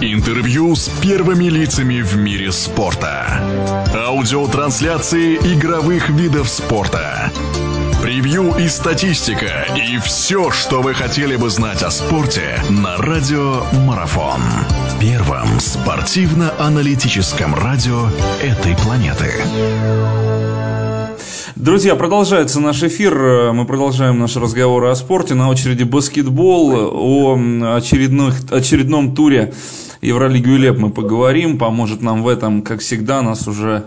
Интервью с первыми лицами в мире спорта. Аудиотрансляции игровых видов спорта. Превью и статистика. И все, что вы хотели бы знать о спорте на Радио Марафон. Первом спортивно-аналитическом радио этой планеты. Друзья, продолжается наш эфир. Мы продолжаем наши разговоры о спорте. На очереди баскетбол, о очередных, очередном туре Евролиги УЛЕП мы поговорим. Поможет нам в этом, как всегда, нас уже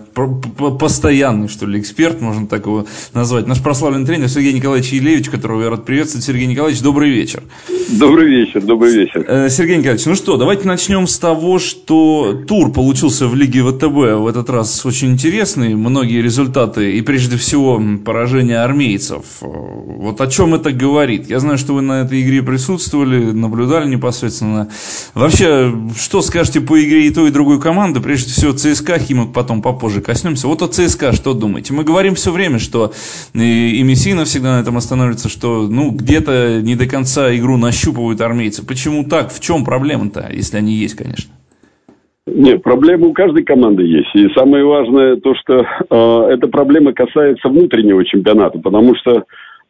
постоянный, что ли, эксперт, можно так его назвать. Наш прославленный тренер Сергей Николаевич Елевич, которого я рад приветствовать. Сергей Николаевич, добрый вечер. Добрый вечер, добрый вечер. Э, Сергей Николаевич, ну что, давайте начнем с того, что тур получился в Лиге ВТБ в этот раз очень интересный. Многие результаты и, прежде всего, поражение армейцев. Вот о чем это говорит? Я знаю, что вы на этой игре присутствовали, наблюдали непосредственно. Вообще, что скажете по игре и той, и другой команды? Прежде всего, ЦСКА, Химок потом попозже коснемся. Вот о ЦСКА что думаете? Мы говорим все время, что и, и Мессина всегда на этом остановится, что ну где-то не до конца игру нащупывают армейцы. Почему так? В чем проблема-то, если они есть, конечно? Нет, проблемы у каждой команды есть. И самое важное то, что э, эта проблема касается внутреннего чемпионата, потому что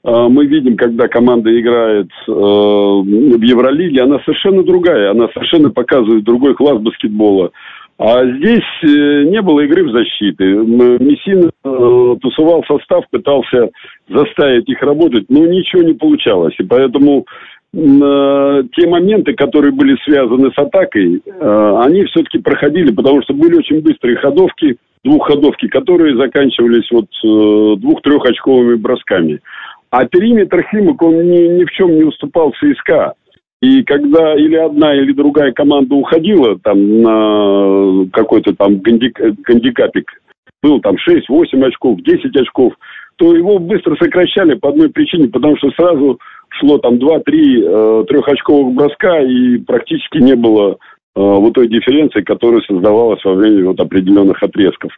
мы видим, когда команда играет э, в Евролиге, она совершенно другая, она совершенно показывает другой класс баскетбола. А здесь э, не было игры в защиты. Мессин э, тусовал состав, пытался заставить их работать, но ничего не получалось. И поэтому те моменты, которые были связаны с атакой, они все-таки проходили, потому что были очень быстрые ходовки, двухходовки, которые заканчивались вот двух-трехочковыми бросками. А периметр Химок, он ни, ни в чем не уступал ЦСКА. И когда или одна, или другая команда уходила там на какой-то там гандикапик, был там 6, 8 очков, 10 очков, то его быстро сокращали по одной причине, потому что сразу шло там 2-3 э, трехочковых броска, и практически не было вот той дифференции, которая создавалась во время вот определенных отрезков.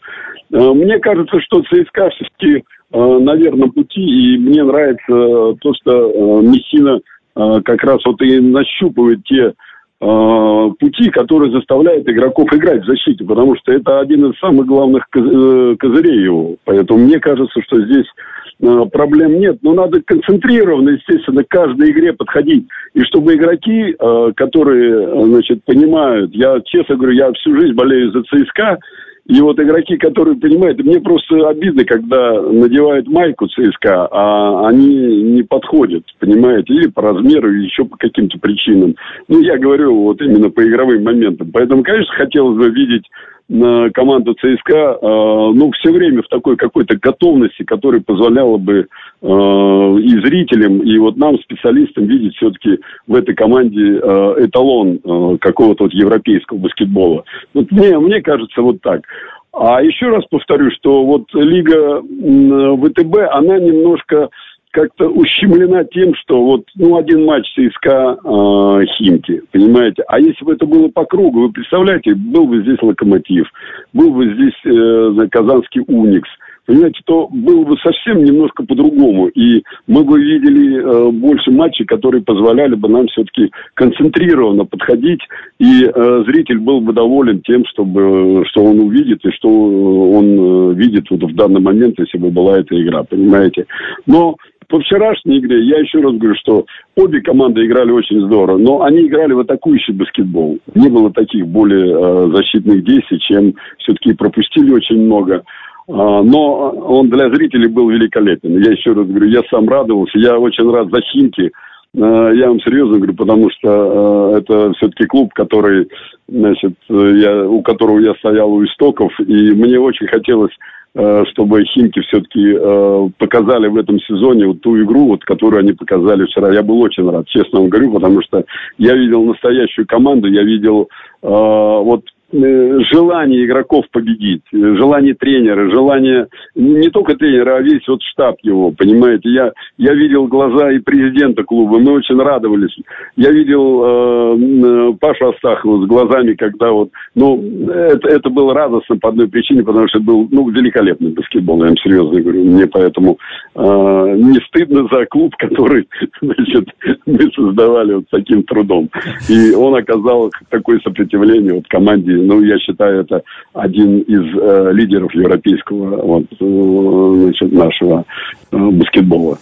Э, мне кажется, что ЦСКА все-таки Э, на пути, и мне нравится то, что э, Мессина э, как раз вот и нащупывает те пути, которые заставляют игроков играть в защите, потому что это один из самых главных козырей его. Поэтому мне кажется, что здесь проблем нет. Но надо концентрированно, естественно, к каждой игре подходить. И чтобы игроки, которые, значит, понимают, я честно говорю, я всю жизнь болею за ЦСКА, и вот игроки, которые понимают, мне просто обидно, когда надевают майку ЦСКА, а они не подходят, понимаете, или по размеру, или еще по каким-то причинам. Ну, я говорю вот именно по игровым моментам. Поэтому, конечно, хотелось бы видеть на команду ЦСКА, э, ну, все время в такой какой-то готовности, которая позволяла бы э, и зрителям, и вот нам, специалистам, видеть все-таки в этой команде э, эталон какого-то вот европейского баскетбола. Вот мне, мне кажется, вот так. А еще раз повторю, что вот Лига ВТБ, она немножко как-то ущемлена тем, что вот ну, один матч ЦСКА э, Химки, понимаете? А если бы это было по кругу, вы представляете, был бы здесь Локомотив, был бы здесь э, Казанский Уникс, понимаете, то было бы совсем немножко по-другому. И мы бы видели э, больше матчей, которые позволяли бы нам все-таки концентрированно подходить, и э, зритель был бы доволен тем, чтобы, что он увидит и что он э, видит вот в данный момент, если бы была эта игра, понимаете. Но по вчерашней игре я еще раз говорю, что обе команды играли очень здорово, но они играли в атакующий баскетбол. Не было таких более э, защитных действий, чем все-таки пропустили очень много. А, но он для зрителей был великолепен. Я еще раз говорю, я сам радовался. Я очень рад за Химки. А, я вам серьезно говорю, потому что э, это все-таки клуб, который, значит, я, у которого я стоял у истоков, и мне очень хотелось Э, чтобы Химки все-таки э, показали в этом сезоне вот ту игру, вот, которую они показали вчера. Я был очень рад, честно вам говорю, потому что я видел настоящую команду, я видел э, вот Э, желание игроков победить, желание тренера, желание не только тренера, а весь вот штаб его, понимаете. Я, я видел глаза и президента клуба, мы очень радовались. Я видел э, помню Пашу Астахову с глазами, когда вот, ну, это, это было радостно по одной причине, потому что это был, ну, великолепный баскетбол, я вам серьезно говорю. Мне поэтому э, не стыдно за клуб, который, значит, мы создавали вот таким трудом. И он оказал такое сопротивление вот команде, ну, я считаю, это один из э, лидеров европейского вот, э, значит, нашего э, баскетбола.